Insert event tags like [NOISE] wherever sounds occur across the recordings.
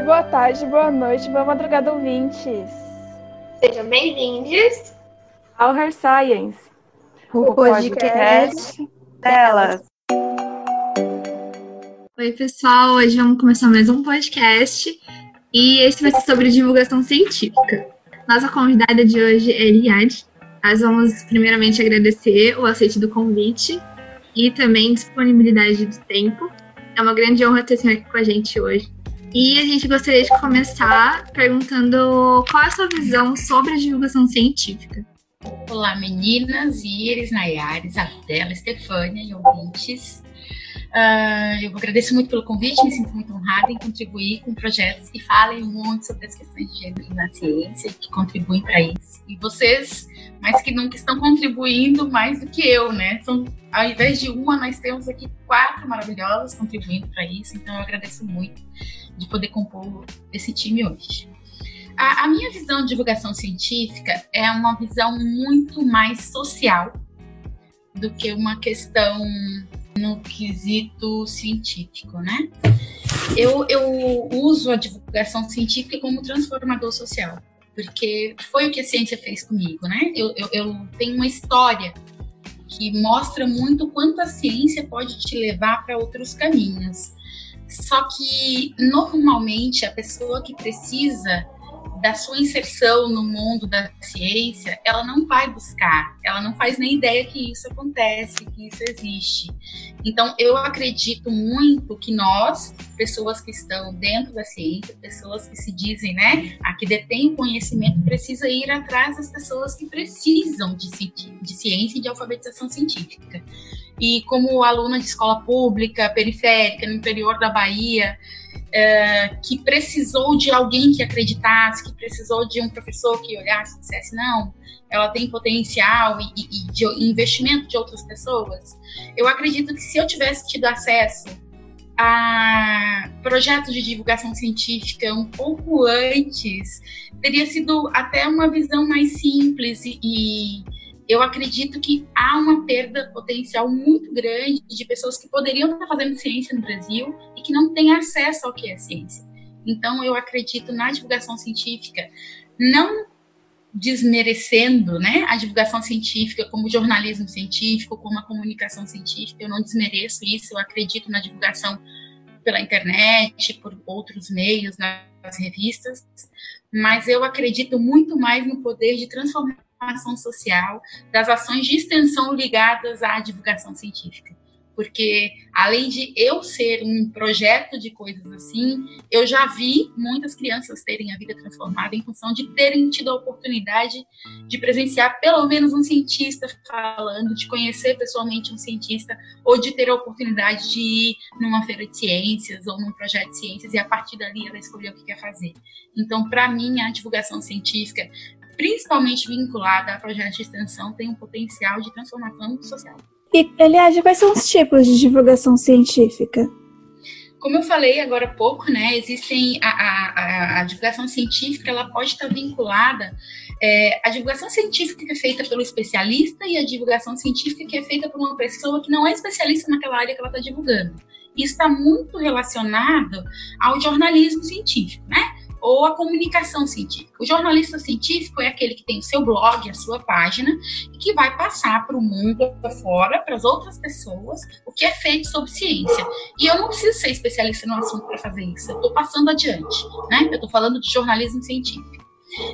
dia, boa tarde, boa noite, boa madrugada, ouvintes. Sejam bem-vindos ao Her Science, o, o podcast, podcast delas. Oi, pessoal, hoje vamos começar mais um podcast e esse vai ser sobre divulgação científica. Nossa convidada de hoje é Eliade. Nós vamos primeiramente agradecer o aceite do convite e também disponibilidade do tempo. É uma grande honra ter você aqui com a gente hoje. E a gente gostaria de começar perguntando qual é a sua visão sobre a divulgação científica. Olá, meninas, Iris, Nayares, Adela, Estefânia e ouvintes. Uh, eu agradeço muito pelo convite, me sinto muito honrada em contribuir com projetos que falem muito sobre as questões de gênero na ciência, que contribuem para isso. E vocês, mais que nunca, estão contribuindo mais do que eu, né? São, ao invés de uma, nós temos aqui quatro maravilhosas contribuindo para isso, então eu agradeço muito de poder compor esse time hoje. A, a minha visão de divulgação científica é uma visão muito mais social do que uma questão no quesito científico, né? Eu, eu uso a divulgação científica como transformador social, porque foi o que a ciência fez comigo, né? Eu, eu, eu tenho uma história que mostra muito quanto a ciência pode te levar para outros caminhos. Só que, normalmente, a pessoa que precisa da sua inserção no mundo da ciência, ela não vai buscar, ela não faz nem ideia que isso acontece, que isso existe. Então, eu acredito muito que nós, pessoas que estão dentro da ciência, pessoas que se dizem, né, a que detêm conhecimento, precisa ir atrás das pessoas que precisam de, de ciência e de alfabetização científica. E como aluna de escola pública, periférica, no interior da Bahia, é, que precisou de alguém que acreditasse, que precisou de um professor que olhasse e dissesse, não, ela tem potencial e, e, de investimento de outras pessoas. Eu acredito que se eu tivesse tido acesso a projetos de divulgação científica um pouco antes, teria sido até uma visão mais simples e, e eu acredito que há uma perda potencial muito grande de pessoas que poderiam estar fazendo ciência no Brasil e que não têm acesso ao que é ciência. Então, eu acredito na divulgação científica, não desmerecendo né, a divulgação científica como jornalismo científico, como a comunicação científica, eu não desmereço isso, eu acredito na divulgação pela internet, por outros meios, nas revistas, mas eu acredito muito mais no poder de transformar ação social, das ações de extensão ligadas à divulgação científica. Porque, além de eu ser um projeto de coisas assim, eu já vi muitas crianças terem a vida transformada em função de terem tido a oportunidade de presenciar pelo menos um cientista falando, de conhecer pessoalmente um cientista, ou de ter a oportunidade de ir numa feira de ciências ou num projeto de ciências e a partir dali ela escolher o que quer fazer. Então, para mim, a divulgação científica principalmente vinculada a projetos de extensão, tem um potencial de transformação social. E, aliás, quais são os tipos de divulgação científica? Como eu falei agora há pouco, né, existem a, a, a divulgação científica, ela pode estar vinculada é, a divulgação científica que é feita pelo especialista e a divulgação científica que é feita por uma pessoa que não é especialista naquela área que ela está divulgando. Isso está muito relacionado ao jornalismo científico, né? Ou a comunicação científica. O jornalista científico é aquele que tem o seu blog, a sua página, e que vai passar para o mundo fora, para as outras pessoas, o que é feito sobre ciência. E eu não preciso ser especialista no assunto para fazer isso, eu estou passando adiante, né? Eu estou falando de jornalismo científico.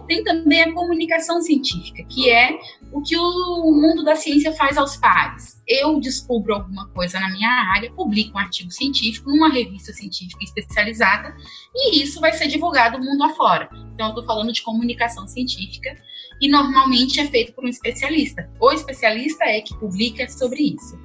Tem também a comunicação científica, que é o que o mundo da ciência faz aos pares. Eu descubro alguma coisa na minha área, publico um artigo científico numa revista científica especializada e isso vai ser divulgado mundo afora. Então, eu estou falando de comunicação científica e normalmente é feito por um especialista. O especialista é que publica sobre isso.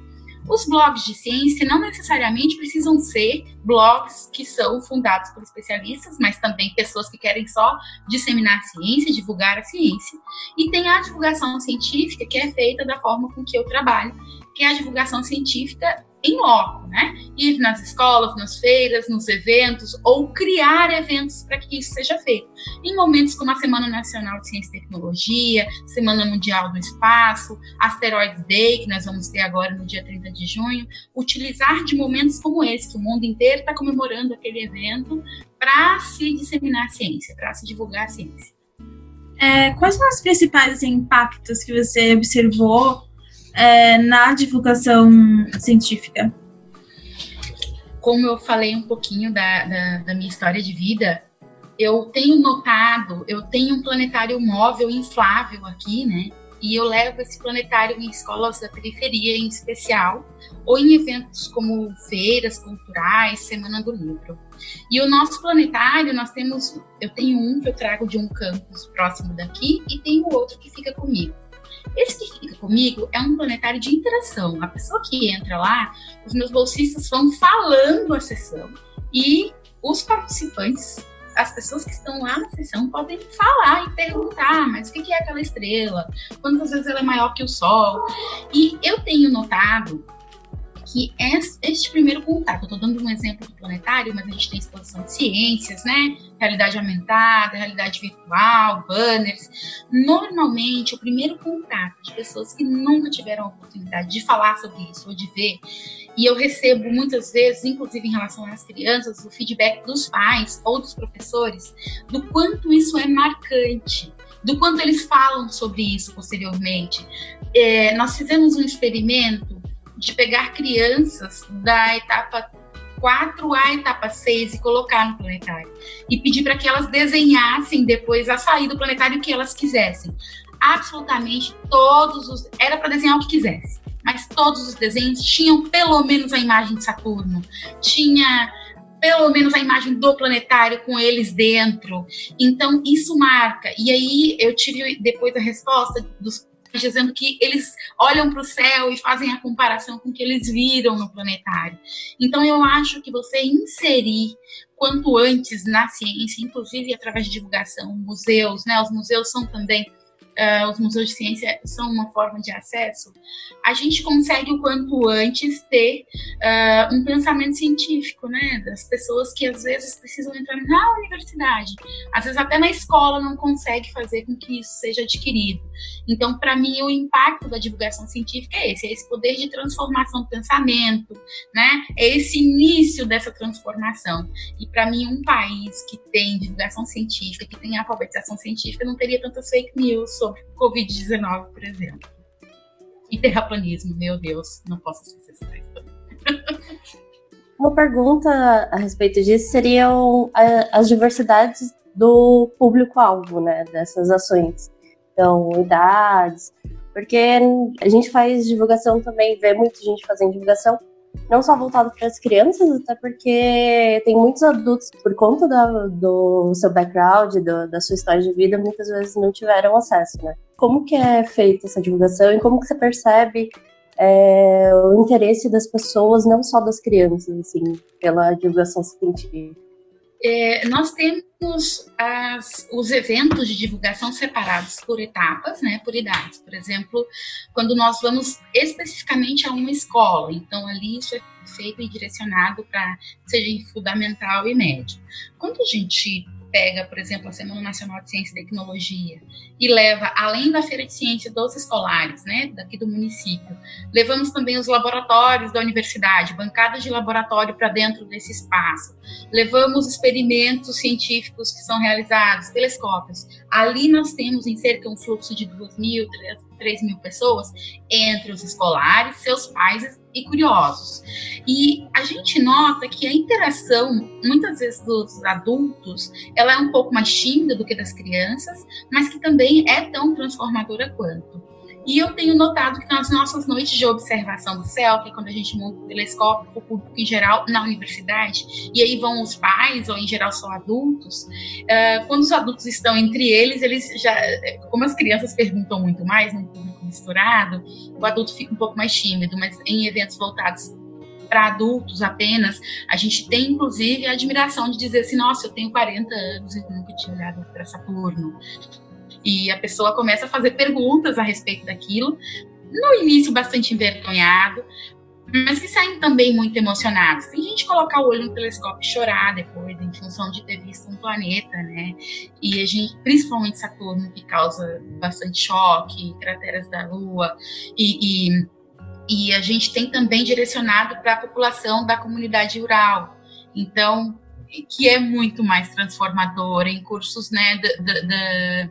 Os blogs de ciência não necessariamente precisam ser blogs que são fundados por especialistas, mas também pessoas que querem só disseminar a ciência, divulgar a ciência. E tem a divulgação científica, que é feita da forma com que eu trabalho, que é a divulgação científica em loco, né? Ir nas escolas, nas feiras, nos eventos, ou criar eventos para que isso seja feito. Em momentos como a Semana Nacional de Ciência e Tecnologia, Semana Mundial do Espaço, Asteroid Day, que nós vamos ter agora no dia 30 de junho, utilizar de momentos como esse, que o mundo inteiro está comemorando aquele evento, para se disseminar a ciência, para se divulgar a ciência. É, quais são os principais assim, impactos que você observou é, na divulgação científica? Como eu falei um pouquinho da, da, da minha história de vida, eu tenho notado, eu tenho um planetário móvel inflável aqui, né? E eu levo esse planetário em escolas da periferia em especial, ou em eventos como feiras culturais, Semana do Livro. E o nosso planetário, nós temos, eu tenho um que eu trago de um campus próximo daqui e tenho outro que fica comigo. Esse que fica comigo é um planetário de interação. A pessoa que entra lá, os meus bolsistas vão falando a sessão e os participantes, as pessoas que estão lá na sessão, podem falar e perguntar: mas o que é aquela estrela? Quantas vezes ela é maior que o Sol? E eu tenho notado que este primeiro contato, estou dando um exemplo do planetário, mas a gente tem exposição de ciências, né? Realidade aumentada, realidade virtual, banners. Normalmente, o primeiro contato de pessoas que nunca tiveram a oportunidade de falar sobre isso ou de ver, e eu recebo muitas vezes, inclusive em relação às crianças, o feedback dos pais ou dos professores, do quanto isso é marcante do quanto eles falam sobre isso posteriormente. É, nós fizemos um experimento de pegar crianças da etapa 4 à etapa 6 e colocar no planetário. E pedir para que elas desenhassem depois a sair do planetário que elas quisessem. Absolutamente todos os. Era para desenhar o que quisesse. Mas todos os desenhos tinham pelo menos a imagem de Saturno. Tinha pelo menos a imagem do planetário com eles dentro. Então, isso marca. E aí, eu tive depois a resposta dos dizendo que eles olham para o céu e fazem a comparação com o que eles viram no planetário. Então, eu acho que você inserir quanto antes na ciência, inclusive através de divulgação, museus, né? Os museus são também uh, os museus de ciência são uma forma de acesso, a gente consegue o quanto antes ter uh, um pensamento científico, né? Das pessoas que às vezes precisam entrar na universidade, às vezes até na escola não consegue fazer com que isso seja adquirido. Então, para mim, o impacto da divulgação científica é esse, é esse poder de transformação do pensamento, né? É esse início dessa transformação. E para mim, um país que tem divulgação científica, que tem alfabetização científica, não teria tantas fake news sobre Covid-19, por exemplo. E terraplanismo, meu Deus, não posso esquecer essa coisa. [LAUGHS] Uma pergunta a respeito disso seriam as diversidades do público-alvo, né, dessas ações. Então, idades, porque a gente faz divulgação também, vê muita gente fazendo divulgação não só voltado para as crianças, até porque tem muitos adultos, por conta do seu background, do, da sua história de vida, muitas vezes não tiveram acesso, né? Como que é feita essa divulgação e como que você percebe é, o interesse das pessoas, não só das crianças, assim, pela divulgação científica? É, nós temos as, os eventos de divulgação separados por etapas, né, por idades. Por exemplo, quando nós vamos especificamente a uma escola, então ali isso é feito e direcionado para seja fundamental e médio. Quando a gente pega, por exemplo, a Semana Nacional de Ciência e Tecnologia e leva, além da Feira de Ciência dos escolares, né, daqui do município, levamos também os laboratórios da universidade, bancadas de laboratório para dentro desse espaço, levamos experimentos científicos que são realizados, telescópios. Ali nós temos em cerca um fluxo de 2 mil, 3 mil pessoas entre os escolares, seus pais e curiosos. E a gente nota que a interação, muitas vezes dos adultos, ela é um pouco mais tímida do que das crianças, mas que também é tão transformadora quanto. E eu tenho notado que nas nossas noites de observação do céu, que é quando a gente monta o telescópio o público em geral na universidade, e aí vão os pais, ou em geral são adultos, uh, quando os adultos estão entre eles, eles já, como as crianças perguntam muito mais num público misturado, o adulto fica um pouco mais tímido, mas em eventos voltados para adultos apenas, a gente tem inclusive a admiração de dizer assim: nossa, eu tenho 40 anos e nunca tinha olhado para Saturno. E a pessoa começa a fazer perguntas a respeito daquilo, no início bastante envergonhado, mas que saem também muito emocionados. Tem gente colocar o olho no telescópio e chorar depois, em função de ter visto um planeta, né? E a gente, principalmente Saturno, que causa bastante choque, crateras da Lua, e, e, e a gente tem também direcionado para a população da comunidade rural. Então, que é muito mais transformador em cursos, né, da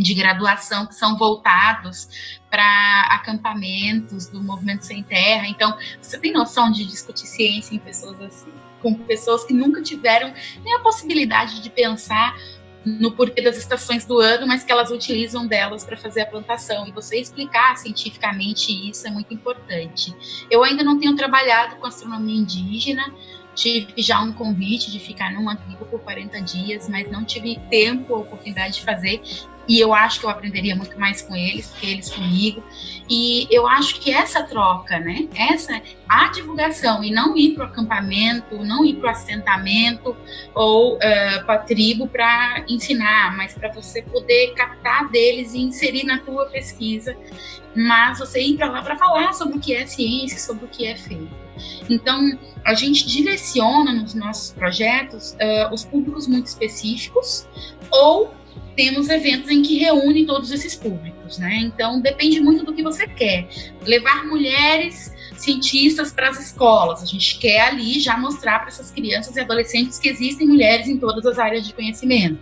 de graduação que são voltados para acampamentos do movimento sem terra. Então, você tem noção de discutir ciência em pessoas assim, com pessoas que nunca tiveram nem a possibilidade de pensar no porquê das estações do ano, mas que elas utilizam delas para fazer a plantação. E você explicar cientificamente isso é muito importante. Eu ainda não tenho trabalhado com astronomia indígena, tive já um convite de ficar numa tribo por 40 dias, mas não tive tempo ou oportunidade de fazer e eu acho que eu aprenderia muito mais com eles que eles comigo. E eu acho que essa troca, né? Essa a divulgação e não ir para o acampamento, não ir para o assentamento ou uh, para a tribo para ensinar, mas para você poder captar deles e inserir na tua pesquisa, mas você ir para lá para falar sobre o que é ciência, sobre o que é feito. Então, a gente direciona nos nossos projetos uh, os públicos muito específicos ou temos eventos em que reúne todos esses públicos, né? Então depende muito do que você quer. Levar mulheres cientistas para as escolas. A gente quer ali já mostrar para essas crianças e adolescentes que existem mulheres em todas as áreas de conhecimento.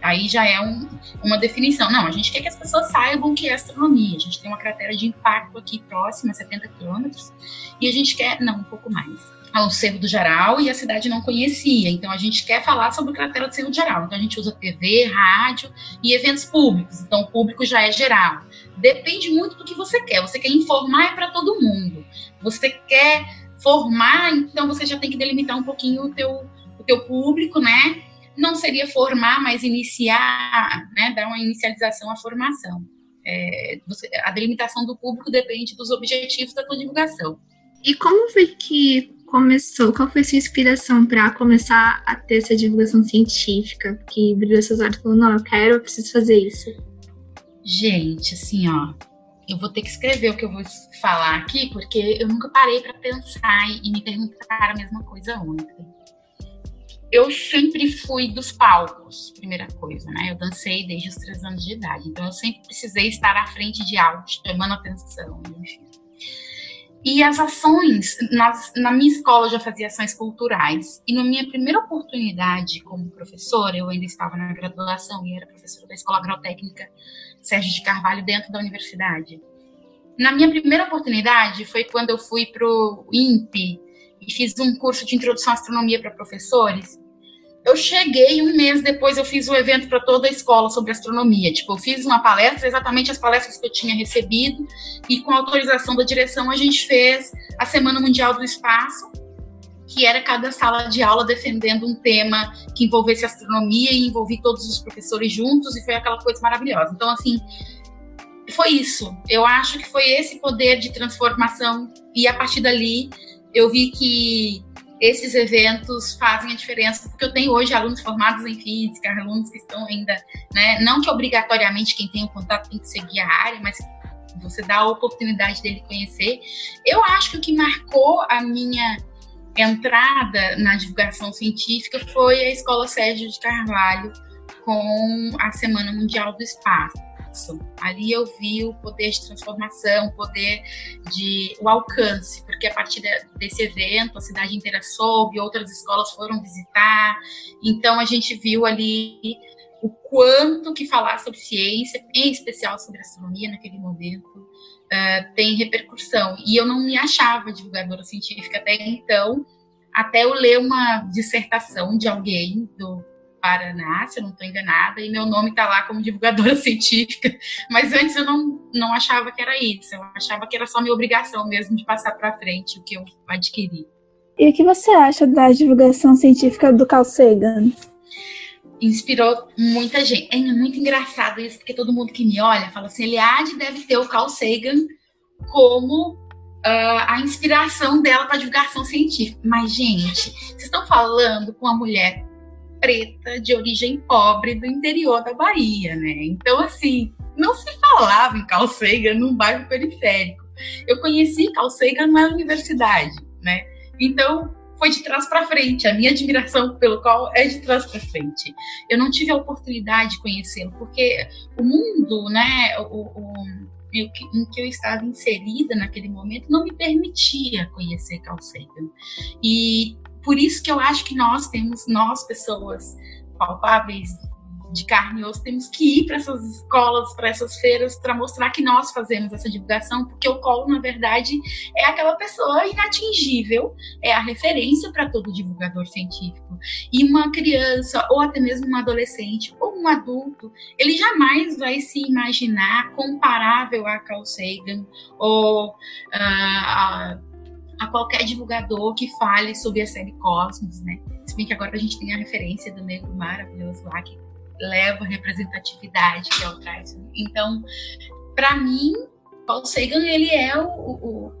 Aí já é um, uma definição. Não, a gente quer que as pessoas saibam o que é astronomia. A gente tem uma cratera de impacto aqui próxima, 70 quilômetros, e a gente quer, não, um pouco mais ao Cerro do Geral e a cidade não conhecia. Então a gente quer falar sobre o cratera do Cerro do Geral. Então a gente usa TV, rádio e eventos públicos. Então o público já é geral. Depende muito do que você quer. Você quer informar é para todo mundo. Você quer formar, então você já tem que delimitar um pouquinho o teu, o teu público, né? Não seria formar, mas iniciar, né? Dar uma inicialização à formação. É, você, a delimitação do público depende dos objetivos da tua divulgação. E como foi que começou? Qual foi sua inspiração para começar a ter essa divulgação científica? Que brilhou seus olhos e falou: não, eu quero, eu preciso fazer isso. Gente, assim, ó, eu vou ter que escrever o que eu vou falar aqui, porque eu nunca parei para pensar e me perguntar a mesma coisa ontem. Eu sempre fui dos palcos, primeira coisa, né? Eu dancei desde os três anos de idade, então eu sempre precisei estar à frente de algo, chamando atenção, enfim. E as ações, nas, na minha escola eu já fazia ações culturais. E na minha primeira oportunidade como professora, eu ainda estava na graduação e era professora da Escola Agrotécnica Sérgio de Carvalho, dentro da universidade. Na minha primeira oportunidade foi quando eu fui para o INPE e fiz um curso de introdução à astronomia para professores. Eu cheguei um mês depois, eu fiz um evento para toda a escola sobre astronomia. Tipo, eu fiz uma palestra, exatamente as palestras que eu tinha recebido, e com autorização da direção, a gente fez a Semana Mundial do Espaço, que era cada sala de aula defendendo um tema que envolvesse astronomia e envolvi todos os professores juntos, e foi aquela coisa maravilhosa. Então, assim, foi isso. Eu acho que foi esse poder de transformação, e a partir dali eu vi que esses eventos fazem a diferença, porque eu tenho hoje alunos formados em física, alunos que estão ainda, né, não que obrigatoriamente quem tem o contato tem que seguir a área, mas você dá a oportunidade dele conhecer. Eu acho que o que marcou a minha entrada na divulgação científica foi a Escola Sérgio de Carvalho com a Semana Mundial do Espaço. Ali eu vi o poder de transformação, o poder de o alcance, porque a partir de, desse evento a cidade inteira soube, outras escolas foram visitar, então a gente viu ali o quanto que falar sobre ciência, em especial sobre astronomia naquele momento, uh, tem repercussão. E eu não me achava divulgadora científica até então, até eu ler uma dissertação de alguém do Paraná, se eu não estou enganada, e meu nome está lá como divulgadora [LAUGHS] científica, mas antes eu não, não achava que era isso, eu achava que era só minha obrigação mesmo de passar para frente o que eu adquiri. E o que você acha da divulgação científica do Carl Sagan? Inspirou muita gente. É muito engraçado isso, porque todo mundo que me olha fala assim: Eliade deve ter o Carl Sagan como uh, a inspiração dela para divulgação científica. Mas, gente, vocês estão falando com uma mulher preta de origem pobre do interior da Bahia, né? Então, assim, não se falava em Sagan num bairro periférico. Eu conheci Sagan na universidade, né? Então, foi de trás para frente. A minha admiração pelo qual é de trás para frente. Eu não tive a oportunidade de conhecê-lo, porque o mundo, né, o, o, em que eu estava inserida naquele momento não me permitia conhecer Carl Sagan. E por isso que eu acho que nós temos, nós pessoas palpáveis de carne e osso, temos que ir para essas escolas, para essas feiras, para mostrar que nós fazemos essa divulgação, porque o colo, na verdade, é aquela pessoa inatingível, é a referência para todo divulgador científico. E uma criança, ou até mesmo um adolescente, ou um adulto, ele jamais vai se imaginar comparável a Carl Sagan ou uh, a, a qualquer divulgador que fale sobre a série Cosmos, né? Se bem que agora a gente tem a referência do negro maravilhoso lá, que leva representatividade que é o traz. Então, para mim, Paul Sagan ele é o, o,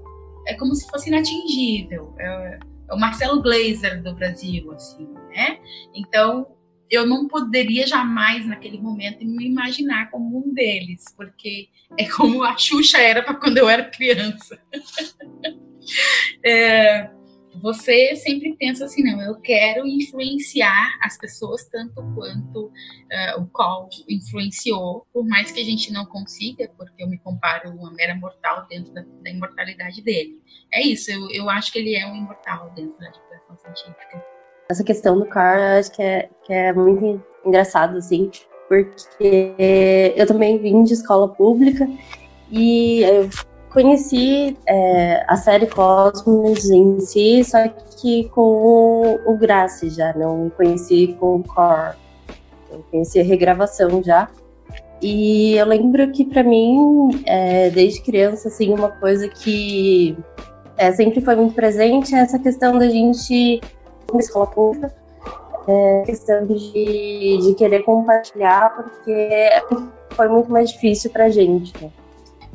é como se fosse inatingível. É, é, o Marcelo Glazer do Brasil, assim, né? Então, eu não poderia jamais naquele momento me imaginar como um deles, porque é como a Xuxa era para quando eu era criança. [LAUGHS] é, você sempre pensa assim, não, eu quero influenciar as pessoas tanto quanto uh, o qual influenciou, por mais que a gente não consiga, porque eu me comparo uma mera mortal dentro da, da imortalidade dele. É isso, eu, eu acho que ele é um imortal dentro da divulgação científica. Essa questão do Carl, eu acho que é, que é muito engraçado, assim, porque eu também vim de escola pública e eu conheci é, a série Cosmos em si, só que com o, o Grace já, não conheci com o Core. Eu conheci a regravação já. E eu lembro que para mim, é, desde criança, assim, uma coisa que é, sempre foi muito presente é essa questão da gente, como escola pública, é, questão de, de querer compartilhar, porque foi muito mais difícil pra gente, né?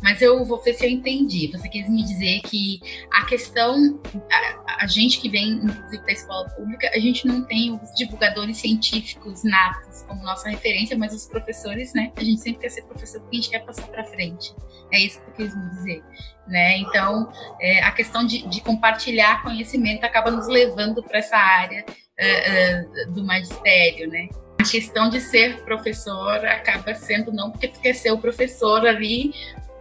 Mas eu vou ver se eu entendi. Você quis me dizer que a questão, a, a gente que vem, inclusive, da escola pública, a gente não tem os divulgadores científicos natos como nossa referência, mas os professores, né? A gente sempre quer ser professor porque a gente quer passar para frente. É isso que eu quis me dizer. Né? Então, é, a questão de, de, compartilhar conhecimento acaba nos levando para essa área uh, uh, do magistério, né? a questão de ser professor acaba sendo não porque tu quer ser o professor ali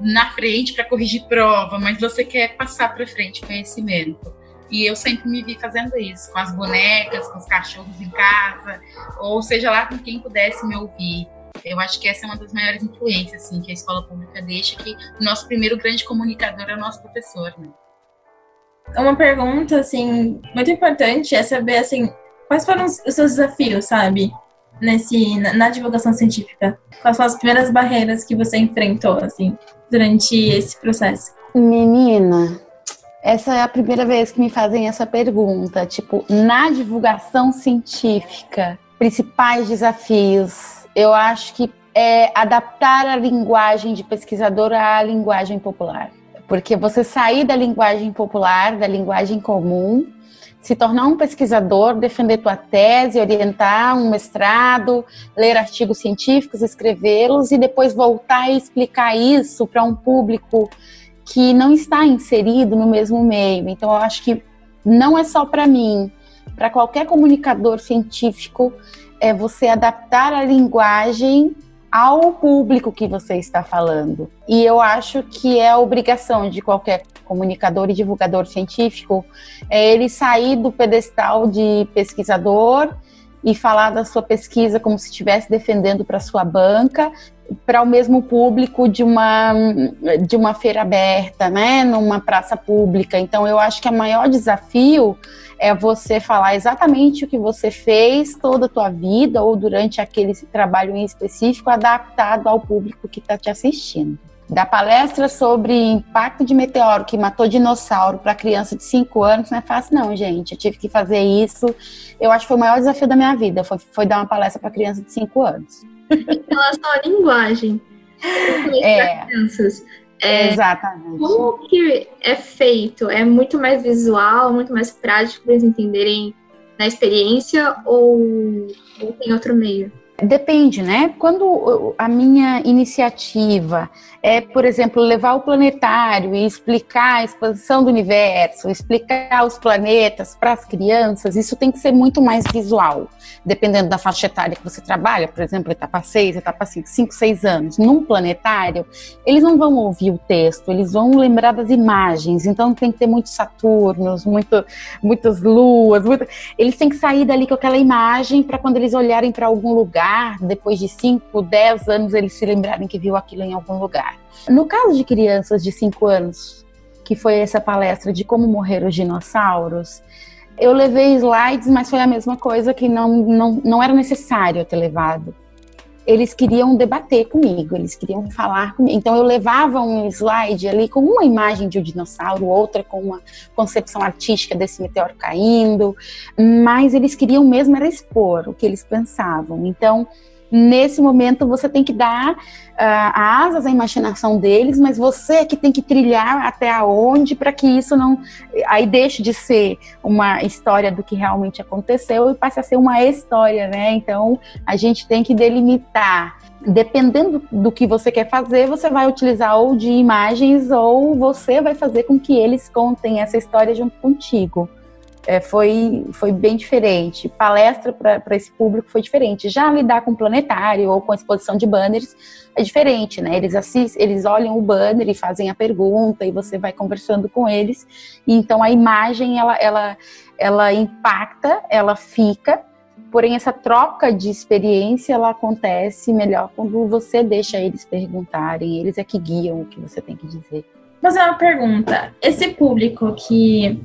na frente para corrigir prova, mas você quer passar para frente conhecimento. E eu sempre me vi fazendo isso, com as bonecas, com os cachorros em casa, ou seja lá com quem pudesse me ouvir. Eu acho que essa é uma das maiores influências assim, que a escola pública deixa, que o nosso primeiro grande comunicador é o nosso professor. Né? Uma pergunta assim muito importante é saber assim quais foram os seus desafios, sabe? Nesse, na, na, divulgação científica? Quais foram as primeiras barreiras que você enfrentou, assim, durante esse processo? Menina, essa é a primeira vez que me fazem essa pergunta. Tipo, na divulgação científica, principais desafios, eu acho que é adaptar a linguagem de pesquisador à linguagem popular. Porque você sair da linguagem popular, da linguagem comum, se tornar um pesquisador, defender tua tese, orientar um mestrado, ler artigos científicos, escrevê-los e depois voltar e explicar isso para um público que não está inserido no mesmo meio. Então, eu acho que não é só para mim, para qualquer comunicador científico, é você adaptar a linguagem ao público que você está falando. E eu acho que é a obrigação de qualquer comunicador e divulgador científico é ele sair do pedestal de pesquisador e falar da sua pesquisa como se estivesse defendendo para sua banca, para o mesmo público de uma de uma feira aberta, né, numa praça pública. Então eu acho que o maior desafio é você falar exatamente o que você fez toda a tua vida ou durante aquele trabalho em específico, adaptado ao público que está te assistindo. Da palestra sobre impacto de meteoro que matou dinossauro para criança de 5 anos não é fácil, não, gente. Eu tive que fazer isso. Eu acho que foi o maior desafio da minha vida, foi, foi dar uma palestra para criança de 5 anos. Em relação à linguagem, é. crianças, é, Exatamente. Como que é feito? É muito mais visual, muito mais prático para eles entenderem na experiência ou, ou tem outro meio? Depende, né? Quando a minha iniciativa é, por exemplo, levar o planetário e explicar a expansão do universo, explicar os planetas para as crianças, isso tem que ser muito mais visual, dependendo da faixa etária que você trabalha, por exemplo, etapa 6, etapa 5, 5, 6 anos. Num planetário, eles não vão ouvir o texto, eles vão lembrar das imagens, então tem que ter muitos Saturnos, muito, muitas luas, muito... eles têm que sair dali com aquela imagem para quando eles olharem para algum lugar, depois de 5, 10 anos, eles se lembrarem que viu aquilo em algum lugar. No caso de crianças de 5 anos, que foi essa palestra de como morrer os dinossauros, eu levei slides, mas foi a mesma coisa que não, não, não era necessário ter levado. Eles queriam debater comigo, eles queriam falar comigo. Então eu levava um slide ali com uma imagem de um dinossauro, outra com uma concepção artística desse meteoro caindo, mas eles queriam mesmo era expor o que eles pensavam. Então nesse momento você tem que dar uh, asas à imaginação deles, mas você é que tem que trilhar até aonde para que isso não aí deixe de ser uma história do que realmente aconteceu e passe a ser uma história, né? Então a gente tem que delimitar dependendo do que você quer fazer, você vai utilizar ou de imagens ou você vai fazer com que eles contem essa história junto contigo é, foi, foi bem diferente. Palestra para esse público foi diferente. Já lidar com planetário ou com exposição de banners é diferente, né? Eles assistem, eles olham o banner e fazem a pergunta e você vai conversando com eles. Então a imagem ela, ela, ela impacta, ela fica. Porém, essa troca de experiência ela acontece melhor quando você deixa eles perguntarem, eles é que guiam o que você tem que dizer. Mas é uma pergunta: esse público que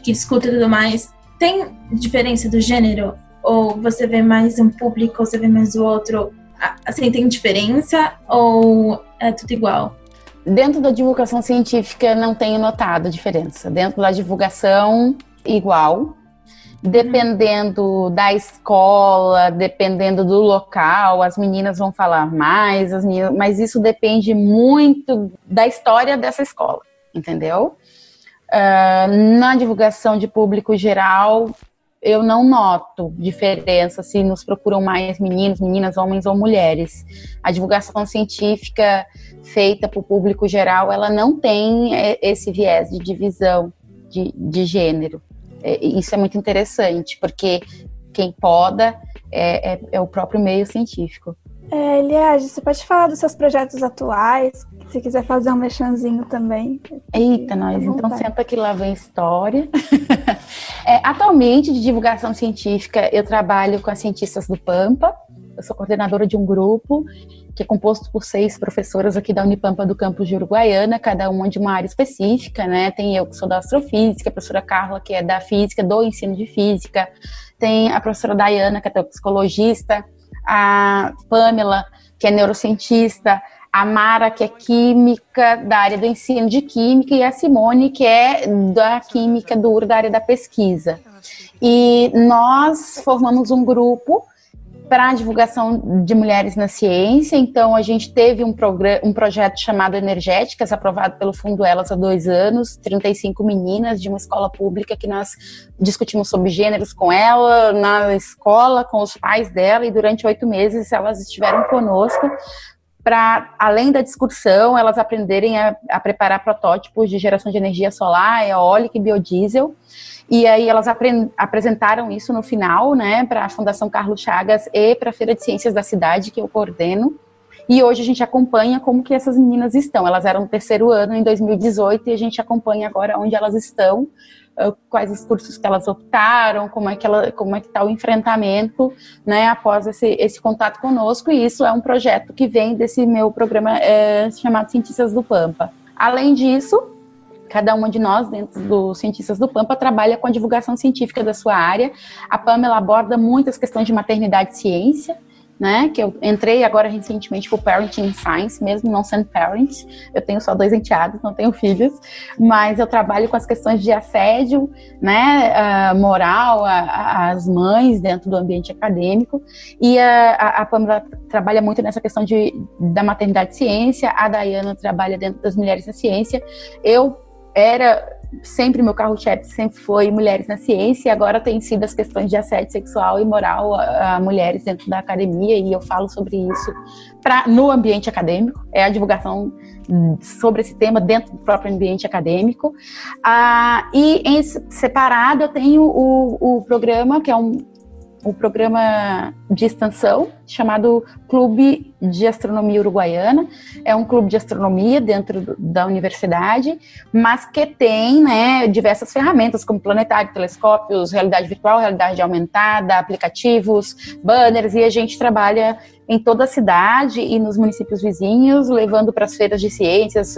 que escuta e tudo mais, tem diferença do gênero? Ou você vê mais um público, ou você vê mais o outro? Assim, tem diferença ou é tudo igual? Dentro da divulgação científica, não tenho notado diferença. Dentro da divulgação, igual. Dependendo da escola, dependendo do local, as meninas vão falar mais, as meninas, mas isso depende muito da história dessa escola, entendeu? Uh, na divulgação de público geral, eu não noto diferença se nos procuram mais meninos, meninas, homens ou mulheres. A divulgação científica feita para o público geral, ela não tem é, esse viés de divisão de, de gênero. É, isso é muito interessante, porque quem poda é, é, é o próprio meio científico. É, Eliade, você pode falar dos seus projetos atuais? Se quiser fazer um mechanzinho também. Eita, nós, então senta que lá vem história. [LAUGHS] é, atualmente, de divulgação científica, eu trabalho com as cientistas do Pampa. Eu sou coordenadora de um grupo que é composto por seis professoras aqui da Unipampa do campus de Uruguaiana, cada uma de uma área específica, né? Tem eu que sou da astrofísica, a professora Carla, que é da física, do ensino de física, tem a professora Dayana, que é psicologista, a Pamela, que é neurocientista, a Mara, que é química da área do ensino de química, e a Simone, que é da química dura da área da pesquisa. E nós formamos um grupo para a divulgação de mulheres na ciência. Então, a gente teve um, um projeto chamado Energéticas, aprovado pelo Fundo Elas há dois anos, 35 meninas de uma escola pública que nós discutimos sobre gêneros com ela, na escola, com os pais dela, e durante oito meses elas estiveram conosco para, além da discussão, elas aprenderem a, a, preparar protótipos de geração de energia solar, eólica e biodiesel. E aí elas apresentaram isso no final, né, para a Fundação Carlos Chagas e para a Feira de Ciências da cidade, que eu coordeno. E hoje a gente acompanha como que essas meninas estão. Elas eram no terceiro ano em 2018 e a gente acompanha agora onde elas estão, quais os cursos que elas optaram, como é que ela, como é que está o enfrentamento, né, após esse, esse contato conosco. E isso é um projeto que vem desse meu programa é, chamado Cientistas do Pampa. Além disso, cada uma de nós, dentro dos Cientistas do Pampa, trabalha com a divulgação científica da sua área. A Pamela aborda muitas questões de maternidade e ciência, né? Que eu entrei agora recentemente para Parenting Science, mesmo não sendo parent. Eu tenho só dois enteados, não tenho filhos, mas eu trabalho com as questões de assédio, né? Uh, moral, às mães dentro do ambiente acadêmico. E a, a, Pamela trabalha muito nessa questão de, da maternidade ciência. A Dayana trabalha dentro das mulheres na ciência. Eu era sempre meu carro-chefe sempre foi mulheres na ciência e agora tem sido as questões de assédio sexual e moral a, a mulheres dentro da academia e eu falo sobre isso pra, no ambiente acadêmico, é a divulgação sobre esse tema dentro do próprio ambiente acadêmico. Ah, e em separado eu tenho o, o programa, que é um, o programa de extensão chamado Clube de Astronomia Uruguaiana. É um clube de astronomia dentro da universidade, mas que tem né, diversas ferramentas, como planetário, telescópios, realidade virtual, realidade aumentada, aplicativos, banners, e a gente trabalha em toda a cidade e nos municípios vizinhos, levando para as feiras de ciências,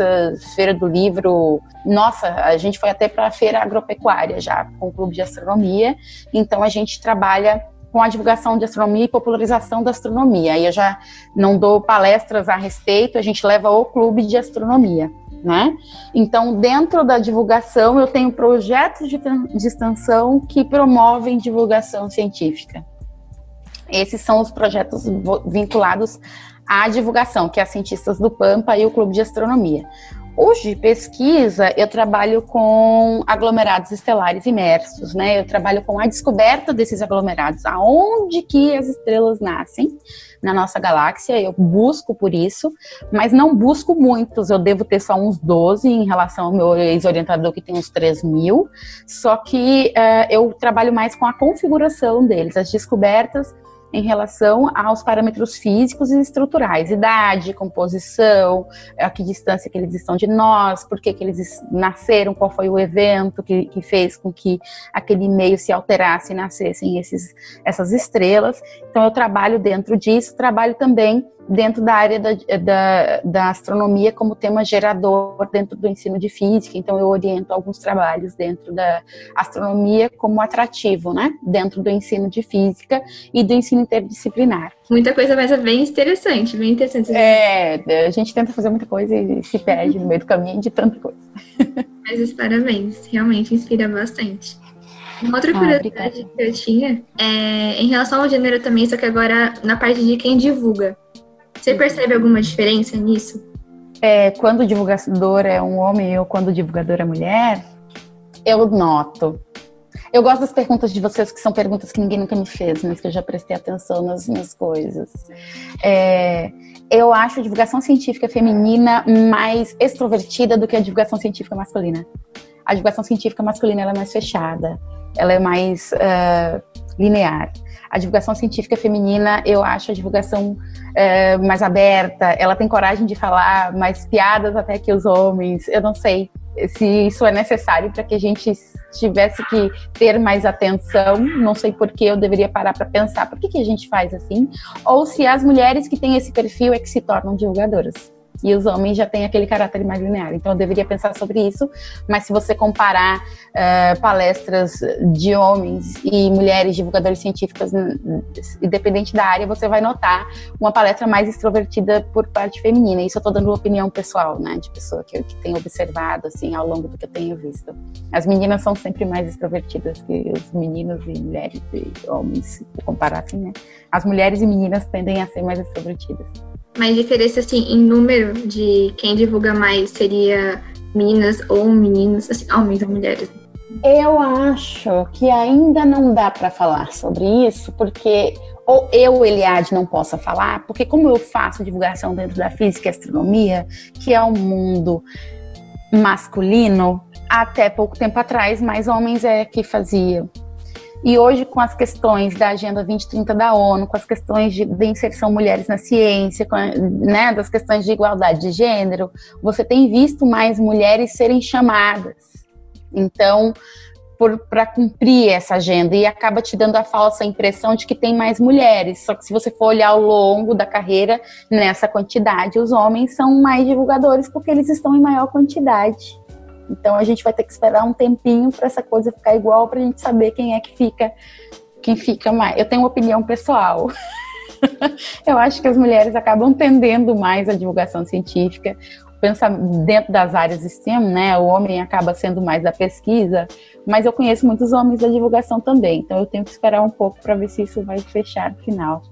feira do livro. Nossa, a gente foi até para a feira agropecuária já, com o clube de astronomia. Então a gente trabalha com a divulgação de astronomia e popularização da astronomia. Aí eu já não dou palestras a respeito, a gente leva o clube de astronomia. Né? Então, dentro da divulgação, eu tenho projetos de, de extensão que promovem divulgação científica. Esses são os projetos vinculados à divulgação, que é a Cientistas do Pampa e o Clube de Astronomia. Hoje, de pesquisa, eu trabalho com aglomerados estelares imersos, né? Eu trabalho com a descoberta desses aglomerados, aonde que as estrelas nascem na nossa galáxia, eu busco por isso, mas não busco muitos, eu devo ter só uns 12 em relação ao meu ex-orientador que tem uns 3 mil, só que uh, eu trabalho mais com a configuração deles, as descobertas em relação aos parâmetros físicos e estruturais, idade, composição, a que distância que eles estão de nós, por que, que eles nasceram, qual foi o evento que, que fez com que aquele meio se alterasse e nascessem esses, essas estrelas. Então eu trabalho dentro disso, trabalho também dentro da área da, da, da, astronomia como tema gerador dentro do ensino de física. Então, eu oriento alguns trabalhos dentro da astronomia como atrativo, né? Dentro do ensino de física e do ensino interdisciplinar. Muita coisa, mas é bem interessante, bem interessante. É, a gente tenta fazer muita coisa e se perde no meio do caminho de tanta coisa. [LAUGHS] Mas parabéns, realmente inspira bastante. Uma outra ah, curiosidade ah, que eu tinha é em relação ao gênero também, só que agora na parte de quem divulga. Você percebe alguma diferença nisso? É, quando o divulgador é um homem ou quando o divulgador é mulher, eu noto. Eu gosto das perguntas de vocês, que são perguntas que ninguém nunca me fez, mas que eu já prestei atenção nas minhas coisas. É, eu acho a divulgação científica feminina mais extrovertida do que a divulgação científica masculina. A divulgação científica masculina é mais fechada, ela é mais uh, linear. A divulgação científica feminina, eu acho a divulgação é, mais aberta, ela tem coragem de falar mais piadas até que os homens. Eu não sei se isso é necessário para que a gente tivesse que ter mais atenção. Não sei por que eu deveria parar para pensar por que, que a gente faz assim, ou se as mulheres que têm esse perfil é que se tornam divulgadoras e os homens já têm aquele caráter mais linear. Então eu deveria pensar sobre isso, mas se você comparar uh, palestras de homens e mulheres divulgadores científicos, independente da área, você vai notar uma palestra mais extrovertida por parte feminina. Isso eu estou dando opinião pessoal, né, de pessoa que, que tem observado assim ao longo do que eu tenho visto. As meninas são sempre mais extrovertidas que os meninos e mulheres e homens, se comparar assim, né? As mulheres e meninas tendem a ser mais extrovertidas. Mas diferença, assim, em número de quem divulga mais seria meninas ou meninos, assim, homens ou mulheres? Eu acho que ainda não dá para falar sobre isso, porque ou eu, Eliade, não possa falar, porque como eu faço divulgação dentro da física e astronomia, que é um mundo masculino, até pouco tempo atrás, mais homens é que faziam. E hoje, com as questões da Agenda 2030 da ONU, com as questões de, de inserção mulheres na ciência, né, das questões de igualdade de gênero, você tem visto mais mulheres serem chamadas. Então, para cumprir essa agenda e acaba te dando a falsa impressão de que tem mais mulheres. Só que se você for olhar ao longo da carreira, nessa quantidade, os homens são mais divulgadores porque eles estão em maior quantidade. Então a gente vai ter que esperar um tempinho para essa coisa ficar igual para a gente saber quem é que fica, quem fica mais. Eu tenho uma opinião pessoal. [LAUGHS] eu acho que as mulheres acabam tendendo mais à divulgação científica, pensa dentro das áreas STEM, né? O homem acaba sendo mais da pesquisa, mas eu conheço muitos homens da divulgação também, então eu tenho que esperar um pouco para ver se isso vai fechar no final.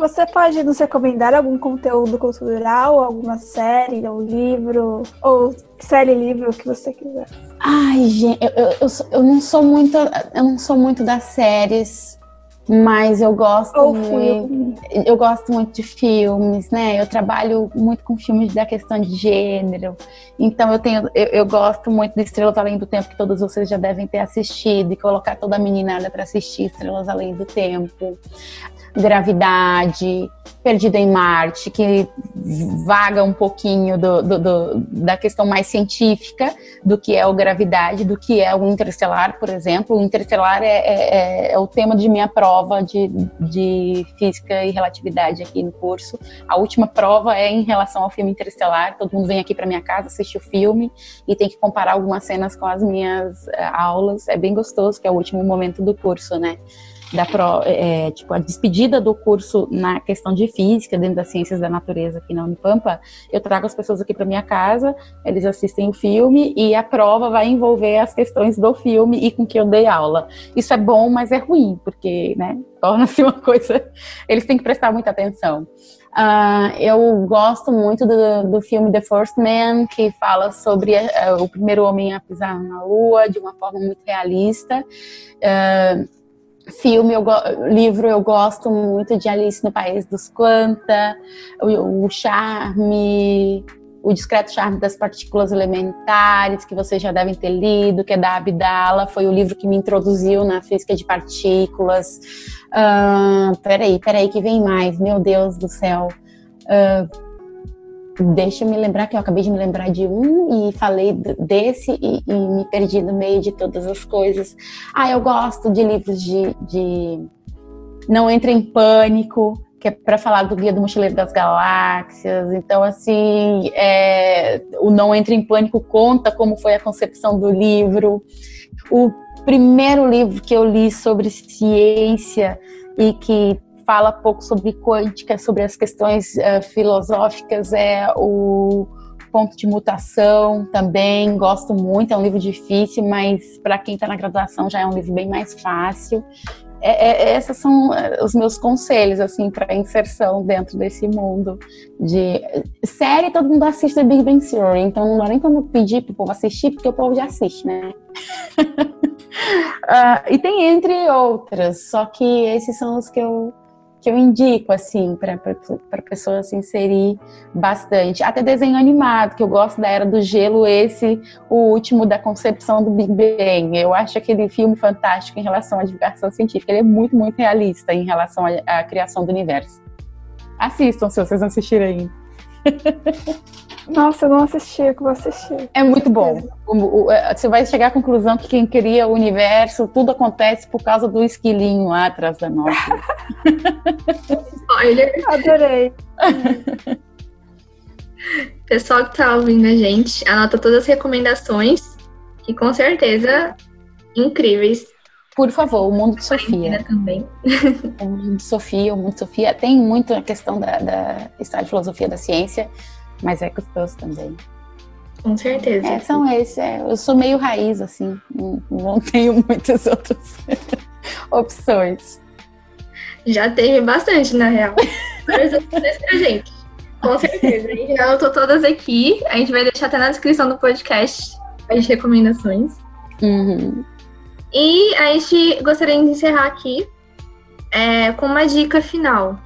Você pode nos recomendar algum conteúdo cultural, alguma série, ou livro, ou série livro que você quiser? Ai, gente, eu, eu, eu, eu não sou muito, eu não sou muito das séries. Mas eu gosto Ou muito, eu gosto muito de filmes, né? Eu trabalho muito com filmes da questão de gênero. Então eu tenho, eu, eu gosto muito de Estrelas Além do Tempo, que todos vocês já devem ter assistido, e colocar toda a meninada para assistir Estrelas Além do Tempo. Gravidade, Perdido em Marte, que vaga um pouquinho do, do- do- da questão mais científica do que é o gravidade, do que é o interestelar, por exemplo. O interestelar é, é- é- é o tema de minha prova de, de física e relatividade aqui no curso. A última prova é em relação ao filme Interestelar. Todo mundo vem aqui para minha casa assistir o filme e tem que comparar algumas cenas com as minhas eh, aulas. É bem gostoso, que é o último momento do curso, né? Da pro, é, tipo, a despedida do curso na questão de física, dentro das ciências da natureza aqui na Unipampa, eu trago as pessoas aqui para minha casa, eles assistem o filme e a prova vai envolver as questões do filme e com que eu dei aula. Isso é bom, mas é ruim, porque, né, torna-se uma [LAUGHS] coisa. Eles têm que prestar muita atenção. Ah, eu gosto muito do, do filme The First Man, que fala sobre eh, o primeiro homem a pisar na Lua de uma forma muito realista. Ah, filme, eu livro, eu gosto muito de Alice no País dos Quanta, o, o Charme, o Discreto Charme das Partículas Elementares, que vocês já devem ter lido, que é da Abdala, foi o livro que me introduziu na física de partículas. Ah, peraí, peraí, que vem mais, meu Deus do céu. Ah, deixa eu me lembrar que eu acabei de me lembrar de um e falei desse e, e me perdi no meio de todas as coisas. Ah, eu gosto de livros de, de Não Entre em Pânico, que é para falar do Guia do Mochileiro das Galáxias. Então, assim, é, o Não Entre em Pânico conta como foi a concepção do livro. O primeiro livro que eu li sobre ciência e que fala pouco sobre quântica, sobre as questões eh, filosóficas, é o Ponto de Mutação também, gosto muito, é um livro difícil, mas para quem está na graduação já é um livro bem mais fácil. É, é, esses são eh, os meus conselhos, assim, para inserção dentro desse mundo de série. Todo mundo assiste Big Bang Theory, então não dá nem como pedir pro povo assistir, porque o povo já assiste, né? [LAUGHS] Ah, e tem entre outras, só que esses são os que eu que eu indico assim para pessoa se inserir bastante. Até desenho animado, que eu gosto da Era do Gelo, esse o último da concepção do Big Bang. Eu acho aquele filme fantástico em relação à divulgação científica. Ele é muito muito realista em relação à, à criação do universo. Assistam se vocês não assistirem. [LAUGHS] Nossa, eu não assisti, eu que vou assistir. É muito bom. O- o- é, você vai chegar à conclusão que quem cria o universo, tudo acontece por causa do esquilinho lá atrás da nossa. Spoiler. Adorei. [LAUGHS] Pessoal que tá ouvindo a gente, anota todas as recomendações, que com certeza incríveis. Por favor, o mundo de Sofia. Também. [LAUGHS] O mundo de Sofia, o mundo de Sofia tem muito a questão da, da história de filosofia da ciência, mas é gostoso também. Com certeza. É, são esses. é, eu sou meio raiz, assim, não, não [LAUGHS] tenho muitas outras [LAUGHS] opções. Já teve bastante, na real. Várias opções pra gente. Com certeza. A gente já anotou todas aqui. A gente vai deixar até na descrição do podcast as recomendações. Uhum. E a gente gostaria de encerrar aqui é, com uma dica final.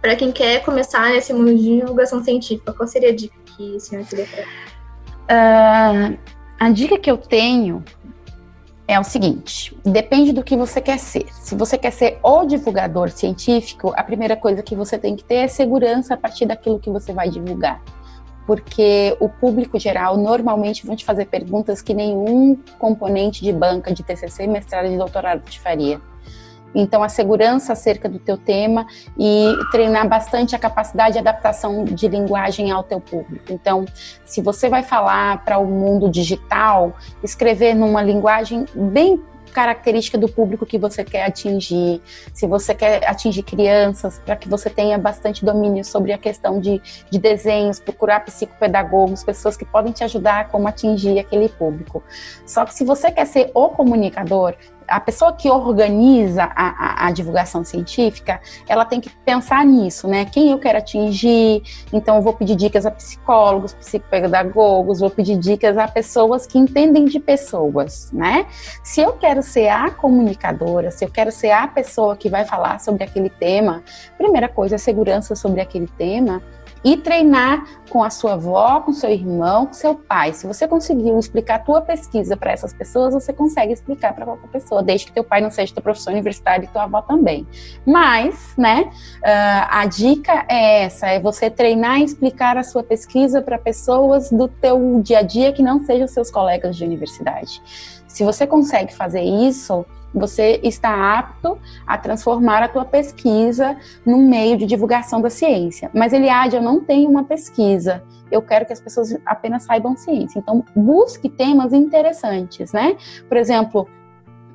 Para quem quer começar nesse mundo de divulgação científica, qual seria a dica que o senhor queria dar? Ah, a dica que eu tenho é o seguinte: depende do que você quer ser. Se você quer ser o divulgador científico, a primeira coisa que você tem que ter é segurança a partir daquilo que você vai divulgar. Porque o público geral normalmente vão te fazer perguntas que nenhum componente de banca de TCC, mestrado e doutorado te faria. Então, a segurança acerca do teu tema e treinar bastante a capacidade de adaptação de linguagem ao teu público. Então, se você vai falar para o mundo digital, escrever numa linguagem bem característica do público que você quer atingir. Se você quer atingir crianças, para que você tenha bastante domínio sobre a questão de, de desenhos, procurar psicopedagogos, pessoas que podem te ajudar a como atingir aquele público. Só que se você quer ser o comunicador, a pessoa que organiza a, a, a, divulgação científica, ela tem que pensar nisso, né? Quem eu quero atingir, então eu vou pedir dicas a psicólogos, psicopedagogos, vou pedir dicas a pessoas que entendem de pessoas, né? Se eu quero ser a comunicadora, se eu quero ser a pessoa que vai falar sobre aquele tema, primeira coisa é segurança sobre aquele tema, e treinar com a sua avó, com seu irmão, com seu pai. Se você conseguiu explicar a tua pesquisa para essas pessoas, você consegue explicar para qualquer pessoa, desde que teu pai não seja teu professor universitário e tua avó também. Mas, né, uh, a dica é essa, é você treinar e explicar a sua pesquisa para pessoas do teu dia a dia que não sejam seus colegas de universidade. Se você consegue fazer isso, você está apto a transformar a tua pesquisa num meio de divulgação da ciência. Mas, Eliade, eu não tenho uma pesquisa. Eu quero que as pessoas apenas saibam ciência. Então, busque temas interessantes, né? Por exemplo,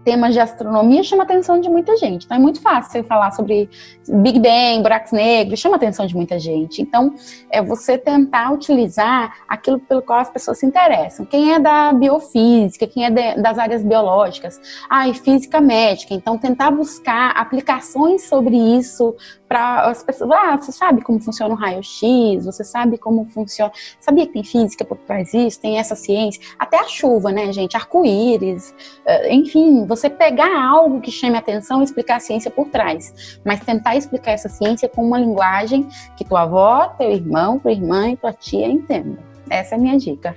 temas de astronomia chama a atenção de muita gente. Então é muito fácil falar sobre Big Bang, buracos negros, chama a atenção de muita gente. Então é você tentar utilizar aquilo pelo qual as pessoas se interessam. Quem é da biofísica, quem é de, das áreas biológicas, ah, e física médica. Então tentar buscar aplicações sobre isso para as pessoas. Ah, você sabe como funciona o raio-x, você sabe como funciona. Sabia que tem física por trás disso, tem essa ciência. Até a chuva, né, gente? Arco-íris. Eh, enfim, você pegar algo que chame a atenção e explicar a ciência por trás. Mas tentar explicar essa ciência com uma linguagem que tua avó, teu irmão, tua irmã e tua tia entendam. Essa é a minha dica.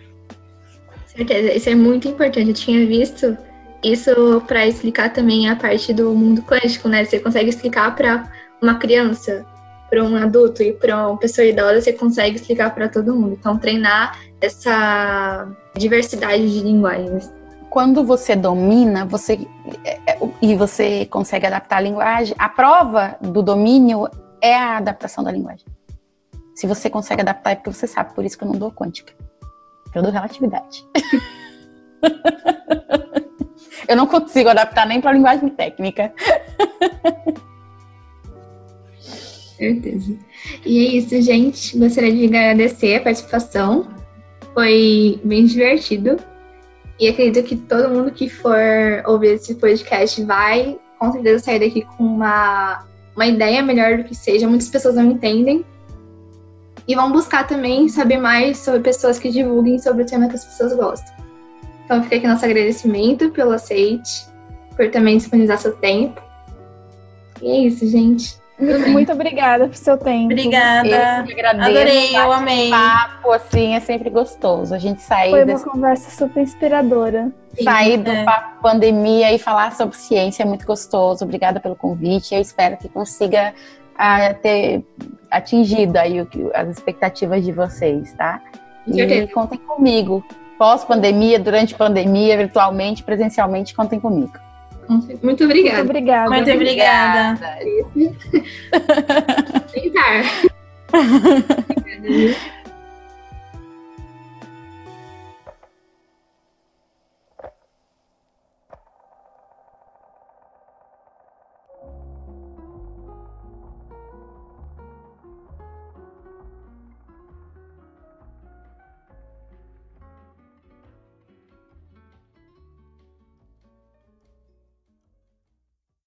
Certeza, isso é muito importante. Eu tinha visto isso para explicar também a parte do mundo quântico, né? Você consegue explicar para uma criança, para um adulto e para uma pessoa idosa, você consegue explicar para todo mundo. Então, treinar essa diversidade de linguagens. Quando você domina, você é, é, e você consegue adaptar a linguagem, a prova do domínio é a adaptação da linguagem. Se você consegue adaptar, é porque você sabe, por isso que eu não dou quântica. Eu dou relatividade. [LAUGHS] eu não consigo adaptar nem para a linguagem técnica. certeza. E é isso, gente. Gostaria de agradecer a participação. Foi bem divertido. E acredito que todo mundo que for ouvir esse podcast vai, com certeza, sair daqui com uma, uma ideia melhor do que seja. Muitas pessoas não entendem. E vão buscar também saber mais sobre pessoas que divulguem sobre o tema que as pessoas gostam. Então fica aqui nosso agradecimento pelo aceite, por também disponibilizar seu tempo. E é isso, gente. [LAUGHS] Muito obrigada por seu tempo. Obrigada. Eu agradeço. Adorei, eu amei. papo, assim, é sempre gostoso. A gente sair Foi uma desse... conversa super inspiradora. Sair do é. papo pandemia e falar sobre ciência é muito gostoso. Obrigada pelo convite. Eu espero que consiga uh, ter atingido aí o, as expectativas de vocês, tá? E contem comigo. Pós-pandemia, durante pandemia, virtualmente, presencialmente, contem comigo. Muito obrigada. Muito obrigada. Muito obrigada. [LAUGHS] Tentar. [LAUGHS]